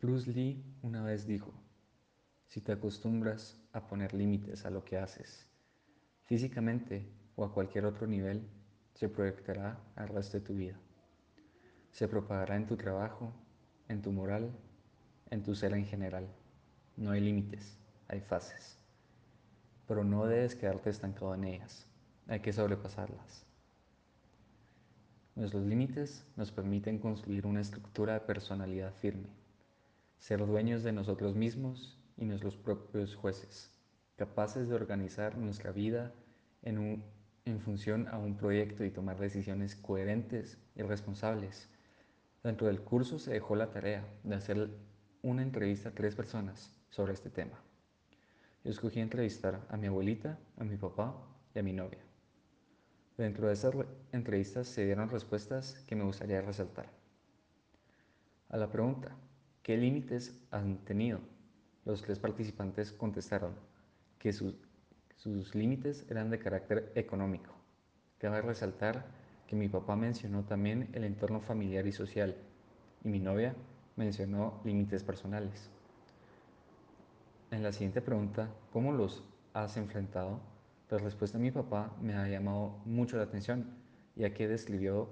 Bruce Lee una vez dijo, si te acostumbras a poner límites a lo que haces, físicamente o a cualquier otro nivel, se proyectará al resto de tu vida. Se propagará en tu trabajo, en tu moral, en tu ser en general. No hay límites, hay fases. Pero no debes quedarte estancado en ellas, hay que sobrepasarlas. Nuestros límites nos permiten construir una estructura de personalidad firme, ser dueños de nosotros mismos y nuestros propios jueces, capaces de organizar nuestra vida en, función a un proyecto y tomar decisiones coherentes y responsables. Dentro del curso se dejó la tarea de hacer una entrevista a tres personas sobre este tema. Yo escogí entrevistar a mi abuelita, a mi papá y a mi novia. Dentro de esas entrevistas se dieron respuestas que me gustaría resaltar. A la pregunta, ¿qué límites han tenido? Los tres participantes contestaron que sus, sus límites eran de carácter económico. Cabe resaltar que mi papá mencionó también el entorno familiar y social y mi novia mencionó límites personales. En la siguiente pregunta, ¿cómo los has enfrentado? La respuesta de mi papá me ha llamado mucho la atención, ya que describió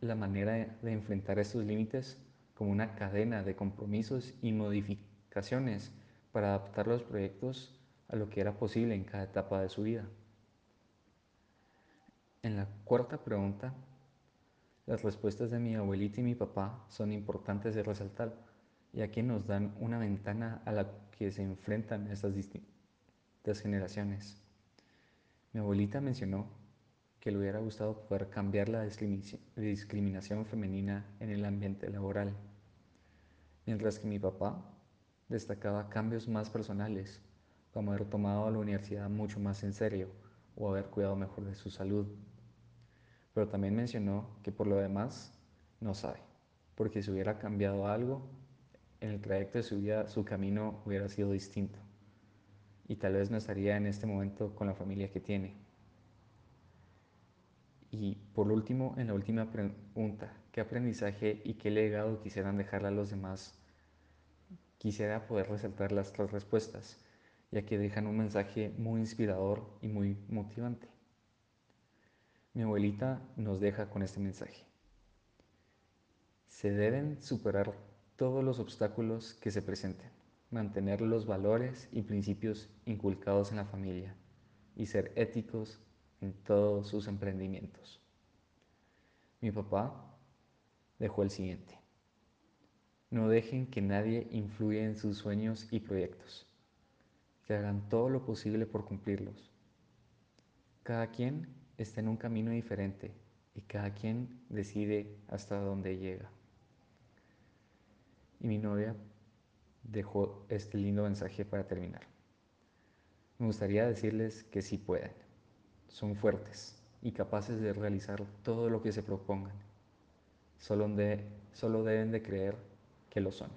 la manera de enfrentar estos límites como una cadena de compromisos y modificaciones para adaptar los proyectos a lo que era posible en cada etapa de su vida. En la cuarta pregunta, las respuestas de mi abuelita y mi papá son importantes de resaltar, ya que nos dan una ventana a la que se enfrentan estas distintas generaciones. Mi abuelita mencionó que le hubiera gustado poder cambiar la discriminación femenina en el ambiente laboral, mientras que mi papá destacaba cambios más personales, como haber tomado la universidad mucho más en serio o haber cuidado mejor de su salud. Pero también mencionó que por lo demás no sabe, porque si hubiera cambiado algo, en el trayecto de su vida su camino hubiera sido distinto y tal vez no estaría en este momento con la familia que tiene. Y por último, en la última pregunta, ¿qué aprendizaje y qué legado quisieran dejarle a los demás? Quisiera poder resaltar las tres respuestas, ya que dejan un mensaje muy inspirador y muy motivante. Mi abuelita nos deja con este mensaje. Se deben superar todos los obstáculos que se presenten mantener los valores y principios inculcados en la familia y ser éticos en todos sus emprendimientos. Mi papá dejó el siguiente. No dejen que nadie influya en sus sueños y proyectos. Que hagan todo lo posible por cumplirlos. Cada quien está en un camino diferente y cada quien decide hasta dónde llega. Y mi novia dejo este lindo mensaje para terminar. Me gustaría decirles que sí pueden, son fuertes y capaces de realizar todo lo que se propongan. Solo, de, solo deben de creer que lo son.